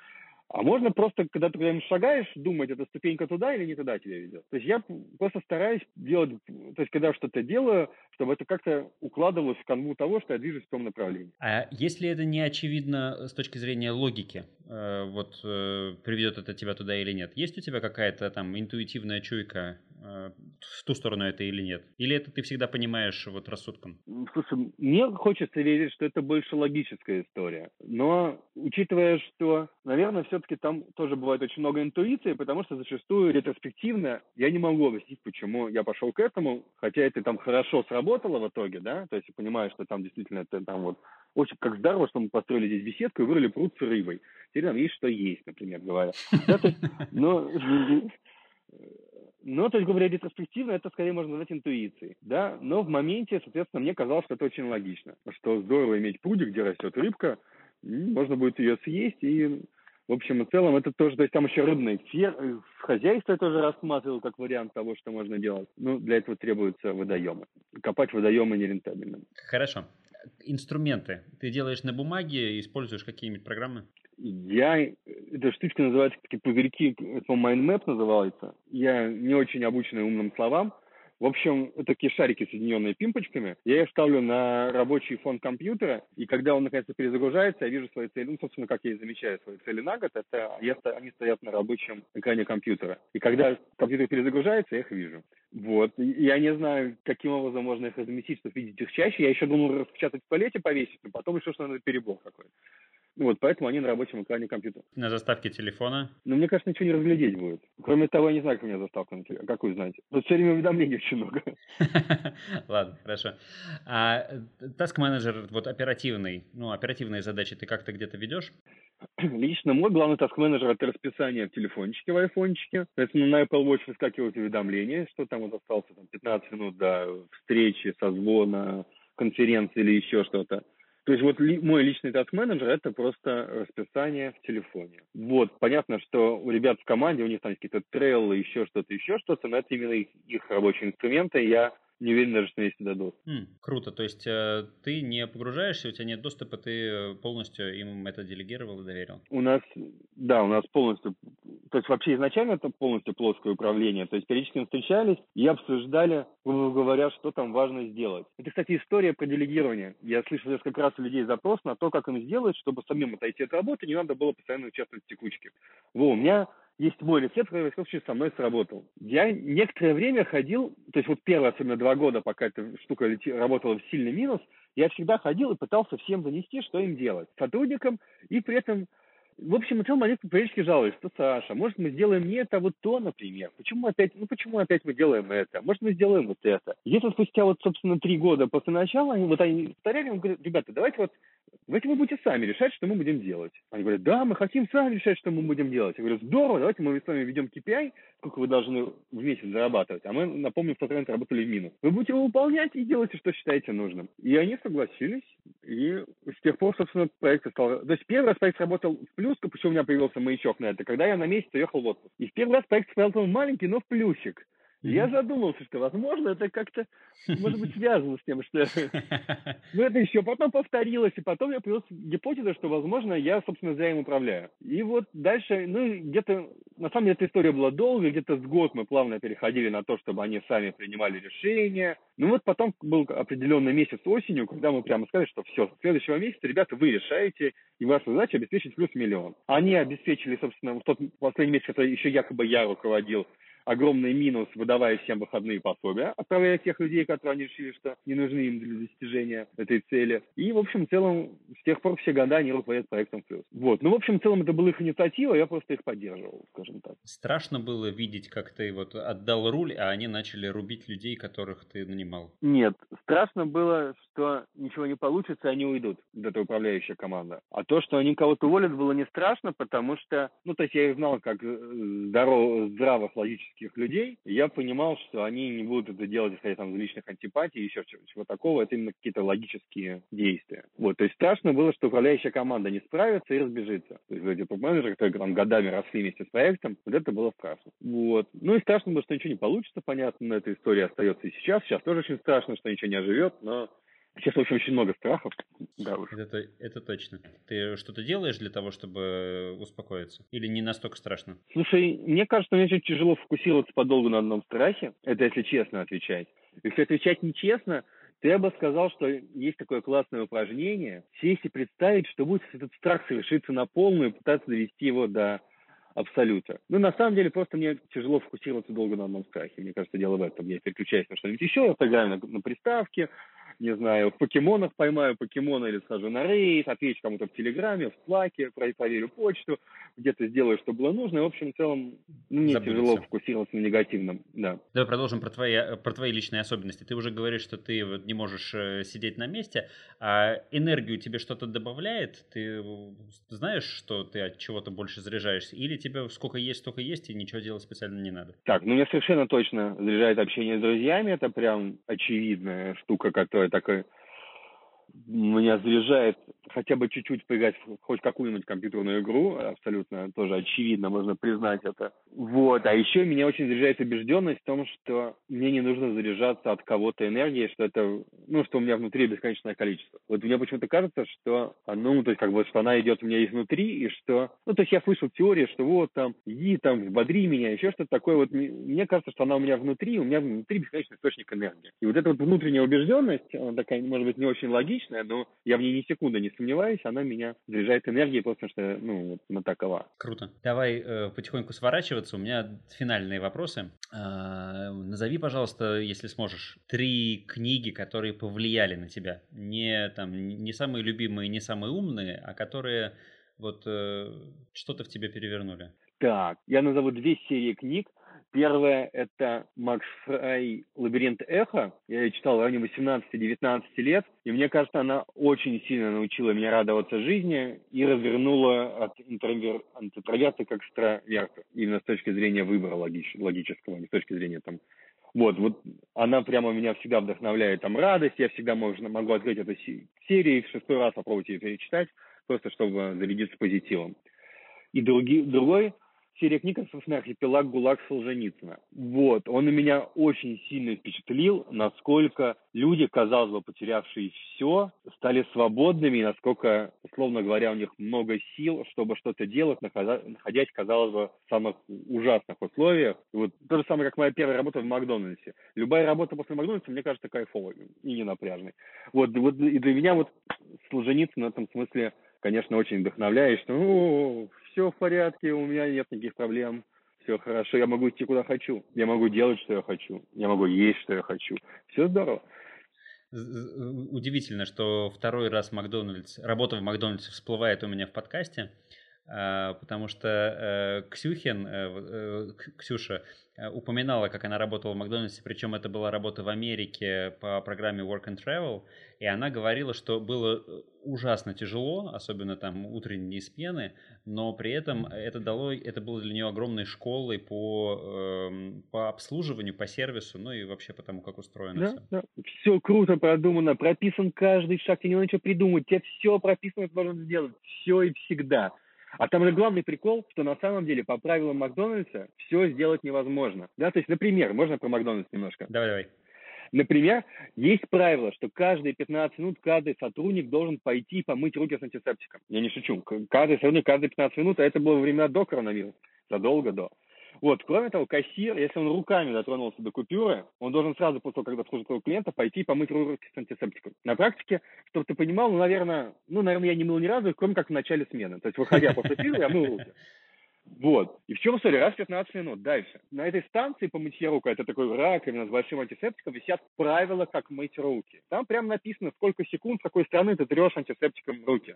а можно просто, когда ты прям шагаешь, думать, эта ступенька туда или не туда тебя ведет. То есть я просто стараюсь делать, то есть когда что-то делаю, чтобы это как-то укладывалось в канву того, что я движусь в том направлении. А если это не очевидно с точки зрения логики, э, вот э, приведет это тебя туда или нет? Есть у тебя какая-то там интуитивная чуйка э, в ту сторону это или нет? Или это ты всегда понимаешь вот рассудком? Слушай, мне хочется верить, что это больше логическая история. Но учитывая, что, наверное, все все-таки там тоже бывает очень много интуиции, потому что зачастую ретроспективно я не могу объяснить, почему я пошел к этому, хотя это там хорошо сработало в итоге, да, то есть я понимаю, что там действительно это там вот очень как здорово, что мы построили здесь беседку и вырыли пруд с рыбой. Теперь там есть что есть, например, говоря. Но но, то есть, говоря ретроспективно, это скорее можно назвать интуицией, да, но в моменте, соответственно, мне казалось, что это очень логично, что здорово иметь прудик, где растет рыбка, можно будет ее съесть и в общем и целом, это тоже, то есть там еще рыбное фер... хозяйство я тоже рассматривал как вариант того, что можно делать. Ну, для этого требуются водоемы. Копать водоемы нерентабельно. Хорошо. Инструменты. Ты делаешь на бумаге, используешь какие-нибудь программы? Я, эта штучка называется, такие пузырьки, это, MindMap называется. Я не очень обученный умным словам, в общем, такие шарики, соединенные пимпочками. Я их ставлю на рабочий фон компьютера, и когда он наконец-то перезагружается, я вижу свои цели. Ну, собственно, как я и замечаю свои цели на год, это я, они стоят на рабочем экране компьютера. И когда компьютер перезагружается, я их вижу. Вот. Я не знаю, каким образом можно их разместить, чтобы видеть их чаще. Я еще думал распечатать в туалете, повесить, но потом решил, что надо перебор какой-то. Вот, поэтому они на рабочем экране компьютера. На заставке телефона? Ну, мне кажется, ничего не разглядеть будет. Кроме того, я не знаю, как у меня заставка на телефоне. Как вы знаете? Тут все время уведомлений очень много. Ладно, хорошо. А task менеджер вот оперативный, ну, оперативные задачи ты как-то где-то ведешь? Лично мой главный таск-менеджер – это расписание в телефончике, в айфончике. Соответственно, на Apple Watch выскакивают уведомления, что там вот остался там, 15 минут до встречи, созвона, конференции или еще что-то. То есть вот ли, мой личный таск-менеджер – это просто расписание в телефоне. Вот, понятно, что у ребят в команде, у них там какие-то трейлы, еще что-то, еще что-то, но это именно их, их рабочие инструменты. Я не уверен даже, что есть дадут. Mm, круто. То есть э, ты не погружаешься, у тебя нет доступа, ты полностью им это делегировал и доверил? У нас, да, у нас полностью, то есть вообще изначально это полностью плоское управление. То есть периодически мы встречались и обсуждали, грубо говоря, что там важно сделать. Это, кстати, история про делегирование. Я слышал несколько раз у людей запрос на то, как им сделать, чтобы самим отойти от работы, не надо было постоянно участвовать в текучке. Во, у меня есть мой рецепт, который, в случае, со мной сработал. Я некоторое время ходил, то есть вот первые, особенно два года, пока эта штука работала в сильный минус, я всегда ходил и пытался всем занести, что им делать. Сотрудникам и при этом в общем, и целом они периодически жалуются, что Саша, может мы сделаем не это, а вот то, например. Почему опять, ну почему опять мы делаем это? Может мы сделаем вот это? Если спустя вот, собственно, три года после начала, они, вот они повторяли, он говорит, ребята, давайте вот, давайте вы будете сами решать, что мы будем делать. Они говорят, да, мы хотим сами решать, что мы будем делать. Я говорю, здорово, давайте мы с вами ведем KPI, сколько вы должны в месяц зарабатывать, а мы, напомню, в тот момент работали в минус. Вы будете его выполнять и делайте, что считаете нужным. И они согласились, и с тех пор, собственно, проект стал... То есть первый раз проект работал в плюс, плюс, почему у меня появился маячок на это, когда я на месяц уехал в отпуск. И в первый раз проект стоял маленький, но в плюсик. Я задумался, что, возможно, это как-то, может быть, связано с тем, что... Ну, это еще потом повторилось, и потом я появилась гипотеза, что, возможно, я, собственно, зря им управляю. И вот дальше, ну, где-то, на самом деле, эта история была долгой, где-то с год мы плавно переходили на то, чтобы они сами принимали решения. Ну, вот потом был определенный месяц осенью, когда мы прямо сказали, что все, с следующего месяца, ребята, вы решаете, и ваша задача обеспечить плюс миллион. Они обеспечили, собственно, в тот последний месяц, это еще якобы я руководил, огромный минус, выдавая всем выходные пособия, отправляя тех людей, которые они решили, что не нужны им для достижения этой цели. И, в общем, в целом, с тех пор все года они руководят проектом плюс. Вот. Ну, в общем, в целом, это была их инициатива, я просто их поддерживал, скажем так. Страшно было видеть, как ты вот отдал руль, а они начали рубить людей, которых ты нанимал? Нет. Страшно было, что ничего не получится, они уйдут, эта управляющая команда. А то, что они кого-то уволят, было не страшно, потому что, ну, то есть я их знал как э, здоров, здравых, логических близких людей, я понимал, что они не будут это делать, исходя там из личных антипатий, еще чего, чего такого, это именно какие-то логические действия. Вот, то есть страшно было, что управляющая команда не справится и разбежится. То есть эти топ-менеджеры, которые там годами росли вместе с проектом, вот это было страшно. Вот. Ну и страшно было, что ничего не получится, понятно, но эта история остается и сейчас. Сейчас тоже очень страшно, что ничего не оживет, но Сейчас, в общем, очень много страхов. Да уж. Это, это точно. Ты что-то делаешь для того, чтобы успокоиться? Или не настолько страшно? Слушай, мне кажется, мне очень тяжело фокусироваться подолгу на одном страхе. Это если честно отвечать. Если отвечать нечестно, то я бы сказал, что есть такое классное упражнение. Сесть и представить, что будет этот страх совершиться на полную и пытаться довести его до абсолюта. Ну, на самом деле, просто мне тяжело фокусироваться долго на одном страхе. Мне кажется, дело в этом. Я переключаюсь на что-нибудь еще, я на, на приставке, не знаю, в покемонах поймаю покемона или схожу на рейд, отвечу кому-то в Телеграме, в Слаке, проверю почту, где-то сделаю, что было нужно. И, в общем, в целом, мне Забудется. тяжело фокусироваться на негативном. Да. Давай продолжим про твои, про твои личные особенности. Ты уже говоришь, что ты не можешь э, сидеть на месте, а энергию тебе что-то добавляет? Ты знаешь, что ты от чего-то больше заряжаешься? Или тебе сколько есть, столько есть, и ничего делать специально не надо? Так, ну, мне совершенно точно заряжает общение с друзьями. Это прям очевидная штука, которая такой меня заряжает хотя бы чуть-чуть поиграть в хоть какую-нибудь компьютерную игру, абсолютно тоже очевидно, можно признать это. Вот, а еще меня очень заряжает убежденность в том, что мне не нужно заряжаться от кого-то энергией, что это, ну, что у меня внутри бесконечное количество. Вот мне почему-то кажется, что, ну, то есть, как бы, что она идет у меня изнутри, и что, ну, то есть я слышал теории, что вот там, иди там, взбодри меня, еще что-то такое. Вот мне кажется, что она у меня внутри, у меня внутри бесконечный источник энергии. И вот эта вот внутренняя убежденность, она такая, может быть, не очень логичная, но я в ней ни секунды не сомневаюсь, она меня заряжает энергией, потому что, ну, вот она такова. Круто. Давай э, потихоньку сворачиваться. У меня финальные вопросы. Э, назови, пожалуйста, если сможешь, три книги, которые повлияли на тебя. Не там, не самые любимые, не самые умные, а которые вот э, что-то в тебе перевернули. Так, я назову две серии книг. Первое – это Макс Фрай «Лабиринт эхо». Я ее читал в районе 18-19 лет, и мне кажется, она очень сильно научила меня радоваться жизни и развернула от, интровер... от интроверта к экстраверту. Именно с точки зрения выбора логич... логического, не с точки зрения там вот, вот она прямо меня всегда вдохновляет, там радость, я всегда можно, могу открыть эту серию и в шестой раз попробовать ее перечитать, просто чтобы зарядиться позитивом. И други, другой серия книг, собственно, «Архипелаг ГУЛАГ Солженицына». Вот, он меня очень сильно впечатлил, насколько люди, казалось бы, потерявшие все, стали свободными, и насколько, условно говоря, у них много сил, чтобы что-то делать, находясь, казалось бы, в самых ужасных условиях. И вот то же самое, как моя первая работа в Макдональдсе. Любая работа после Макдональдса, мне кажется, кайфовой и не напряжной. Вот, вот и для меня вот Солженицын в этом смысле конечно, очень вдохновляет, что ну, все в порядке, у меня нет никаких проблем, все хорошо, я могу идти куда хочу, я могу делать, что я хочу, я могу есть, что я хочу. Все здорово. Удивительно, что второй раз Макдональдс, работа в Макдональдсе всплывает у меня в подкасте. А, потому что э, Ксюхин, э, э, Ксюша, упоминала, как она работала в Макдональдсе, причем это была работа в Америке по программе Work and Travel, и она говорила, что было ужасно тяжело, особенно там утренние смены, но при этом это дало, это было для нее огромной школой по, эм, по обслуживанию, по сервису, ну и вообще по тому, как устроено да, все. Да. Все круто продумано, прописан каждый шаг, тебе не надо ничего придумать, тебе все прописано, это должен сделать, все и всегда. А там же главный прикол, что на самом деле по правилам Макдональдса все сделать невозможно. Да, то есть, например, можно про Макдональдс немножко? Давай, давай. Например, есть правило, что каждые 15 минут каждый сотрудник должен пойти помыть руки с антисептиком. Я не шучу. Каждый сотрудник каждые 15 минут, а это было во времена до коронавируса, задолго до. Вот, кроме того, кассир, если он руками дотронулся до купюры, он должен сразу после того, когда обслужит своего клиента, пойти помыть руки с антисептиком. На практике, чтобы ты понимал, ну, наверное, ну, наверное, я не мыл ни разу, кроме как в начале смены. То есть, выходя после пива, я мыл руки. Вот. И в чем история? Раз в 15 минут. Дальше. На этой станции по мытье рук, это такой раковина с большим антисептиком, висят правила, как мыть руки. Там прям написано, сколько секунд, с какой стороны ты трешь антисептиком руки.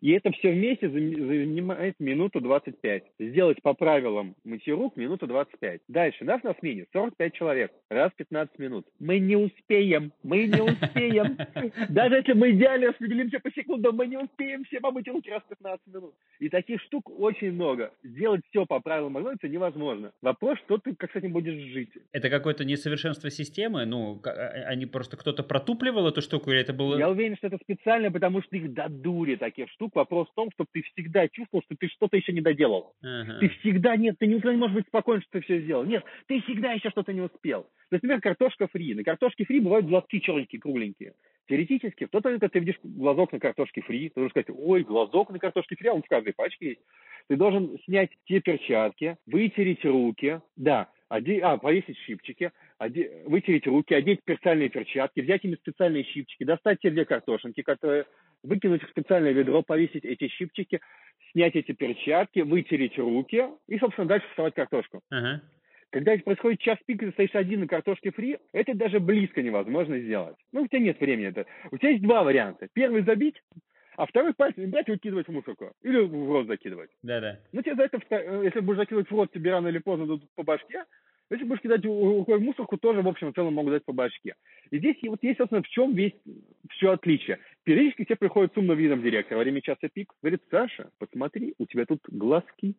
И это все вместе занимает минуту 25. Сделать по правилам мытья рук минуту 25. Дальше. Нас на смене 45 человек. Раз 15 минут. Мы не успеем. Мы не успеем. Даже если мы идеально распределимся по секундам, мы не успеем все помыть руки раз 15 минут. И таких штук очень много. Сделать все по правилам Макдональдса невозможно. Вопрос, что ты как с этим будешь жить. Это какое-то несовершенство системы? Ну, а, они просто кто-то протупливал эту штуку или это было... Я уверен, что это специально, потому что их до дури таких штук штук. Вопрос в том, чтобы ты всегда чувствовал, что ты что-то еще не доделал. Uh-huh. Ты всегда, нет, ты никогда не можешь быть спокоен, что ты все сделал. Нет, ты всегда еще что-то не успел. Например, картошка фри. На картошке фри бывают глазки черненькие, кругленькие. Теоретически, в тот момент, когда ты видишь глазок на картошке фри, ты должен сказать, ой, глазок на картошке фри, а он в каждой пачке есть. Ты должен снять те перчатки, вытереть руки, да, оде... а, повесить щипчики, оде... вытереть руки, одеть специальные перчатки, взять ими специальные щипчики, достать те две картошинки, которые выкинуть в специальное ведро, повесить эти щипчики, снять эти перчатки, вытереть руки и, собственно, дальше вставать картошку. Uh-huh. Когда это происходит час пик, ты стоишь один на картошке фри, это даже близко невозможно сделать. Ну, у тебя нет времени. Это. У тебя есть два варианта. Первый забить, а второй пальцем брать и выкидывать в мусорку. Или в рот закидывать. Да-да. Ну, тебе за это, э, если будешь закидывать в рот, тебе рано или поздно дадут по башке. Если будешь кидать рукой в мусорку, тоже, в общем, в целом могут дать по башке. И здесь вот есть, собственно, в чем весь все отличие. Периодически тебе приходит с умным видом директор во время часа пик, говорит, Саша, посмотри, у тебя тут глазки.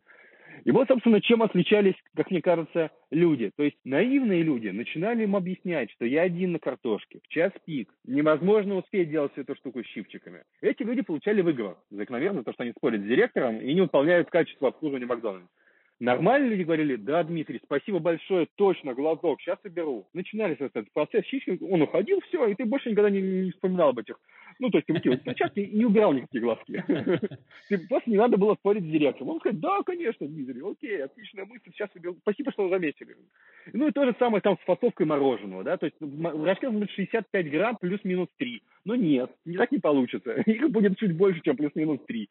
И вот, собственно, чем отличались, как мне кажется, люди. То есть наивные люди начинали им объяснять, что я один на картошке, в час пик, невозможно успеть делать всю эту штуку с щипчиками. Эти люди получали выговор закономерно, то, что они спорят с директором и не выполняют качество обслуживания Макдональдса. Нормальные люди говорили, да, Дмитрий, спасибо большое, точно, глазок, сейчас уберу. Начинались этот процесс, щички, он уходил, все, и ты больше никогда не, не вспоминал об этих ну, то есть ты выкинул перчатки и не убирал никакие глазки. Ты просто не надо было спорить с директором. Он сказал, да, конечно, Дмитрий, окей, отличная мысль, сейчас уберу. Спасибо, что заметили. Ну и то же самое там с фасовкой мороженого, да, то есть в рожке быть 65 грамм плюс-минус 3. Но нет, не так не получится. Их будет чуть больше, чем плюс-минус 3.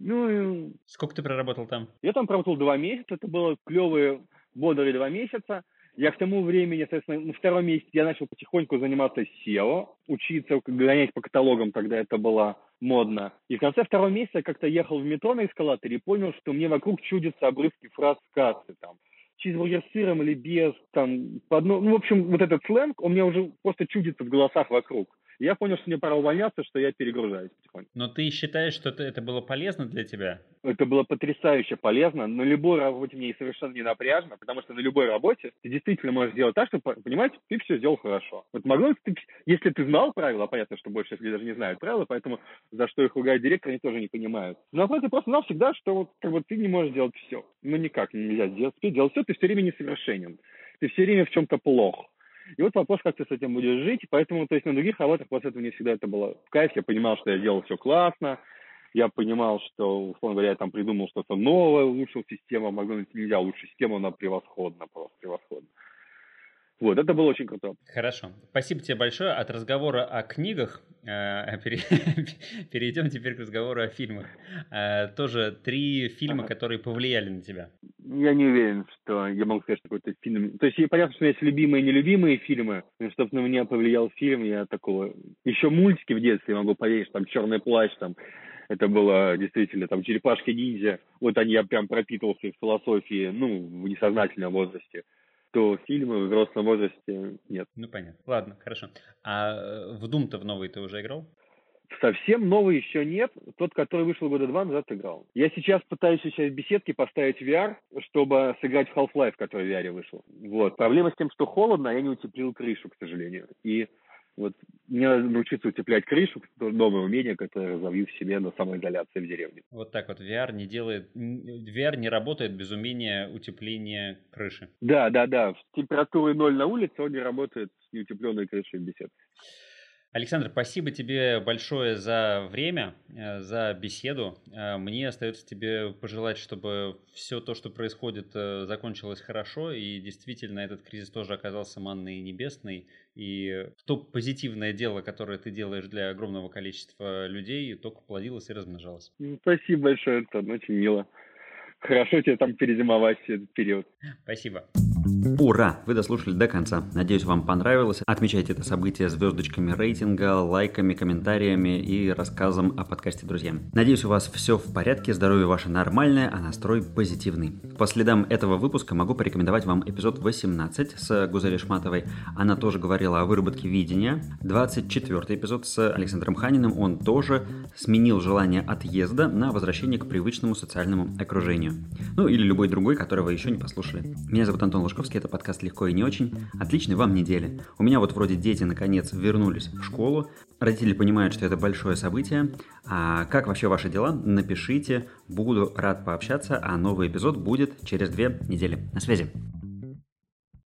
Ну, Сколько ты проработал там? Я там проработал два месяца, это было клевые, бодрые два месяца. Я к тому времени, соответственно, на втором месяце я начал потихоньку заниматься SEO, учиться гонять по каталогам, тогда это было модно. И в конце второго месяца я как-то ехал в метро на эскалаторе и понял, что мне вокруг чудятся обрывки фраз с кассы, там, чизбургер с сыром или без, там, по одно... ну, в общем, вот этот сленг, он мне уже просто чудится в голосах вокруг я понял, что мне пора увольняться, что я перегружаюсь потихоньку. Но ты считаешь, что это было полезно для тебя? Это было потрясающе полезно. На любой работе мне совершенно не напряжно, потому что на любой работе ты действительно можешь сделать так, чтобы, понимаете, ты все сделал хорошо. Вот могло, ты, если ты знал правила, понятно, что больше люди даже не знают правила, поэтому за что их ругает директор, они тоже не понимают. Но ты просто знал всегда, что вот как бы ты не можешь делать все. Ну никак нельзя сделать, делать все, ты все время несовершенен. Ты все время в чем-то плох. И вот вопрос, как ты с этим будешь жить. Поэтому, то есть на других работах после этого не всегда это было в кайф. Я понимал, что я делал все классно. Я понимал, что, условно говоря, я там придумал что-то новое, улучшил систему. Макдональдс нельзя улучшить систему, она превосходна, просто превосходна. Вот, это было очень круто. Хорошо. Спасибо тебе большое. От разговора о книгах э, перейдем теперь к разговору о фильмах. Э, тоже три фильма, ага. которые повлияли на тебя. Я не уверен, что я могу сказать, что какой-то фильм... То есть понятно, что у меня есть любимые и нелюбимые фильмы, но чтобы на меня повлиял фильм, я такого... Еще мультики в детстве могу поверить, там «Черный плащ», там это было действительно там черепашки-ниндзя. Вот они, я прям пропитывался их философии, ну, в несознательном возрасте то фильмы в взрослом возрасте нет. Ну, понятно. Ладно, хорошо. А э, в Doom-то в новый ты уже играл? Совсем новый еще нет. Тот, который вышел года два назад, играл. Я сейчас пытаюсь сейчас в беседке поставить VR, чтобы сыграть в Half-Life, который в VR вышел. Вот. Проблема с тем, что холодно, а я не утеплил крышу, к сожалению. И вот мне надо научиться утеплять крышу, новое умение, которое разовью в себе на самоизоляции в деревне. Вот так вот VR не делает, VR не работает без умения утепления крыши. Да, да, да. С температурой ноль на улице он не работает с неутепленной крышей в беседке. Александр, спасибо тебе большое за время, э, за беседу. Э, мне остается тебе пожелать, чтобы все то, что происходит, э, закончилось хорошо, и действительно этот кризис тоже оказался манной небесной, и то позитивное дело, которое ты делаешь для огромного количества людей, только плодилось и размножалось. Спасибо большое, Антон, очень мило. Хорошо тебе там перезимовать этот период. Спасибо. Ура! Вы дослушали до конца. Надеюсь, вам понравилось. Отмечайте это событие звездочками рейтинга, лайками, комментариями и рассказом о подкасте друзьям. Надеюсь, у вас все в порядке, здоровье ваше нормальное, а настрой позитивный. По следам этого выпуска могу порекомендовать вам эпизод 18 с Гузели Шматовой. Она тоже говорила о выработке видения. 24 эпизод с Александром Ханиным. Он тоже сменил желание отъезда на возвращение к привычному социальному окружению. Ну или любой другой, который вы еще не послушали. Меня зовут Антон Лужковский, это подкаст «Легко и не очень». Отличной вам недели. У меня вот вроде дети наконец вернулись в школу. Родители понимают, что это большое событие. А как вообще ваши дела? Напишите. Буду рад пообщаться, а новый эпизод будет через две недели. На связи.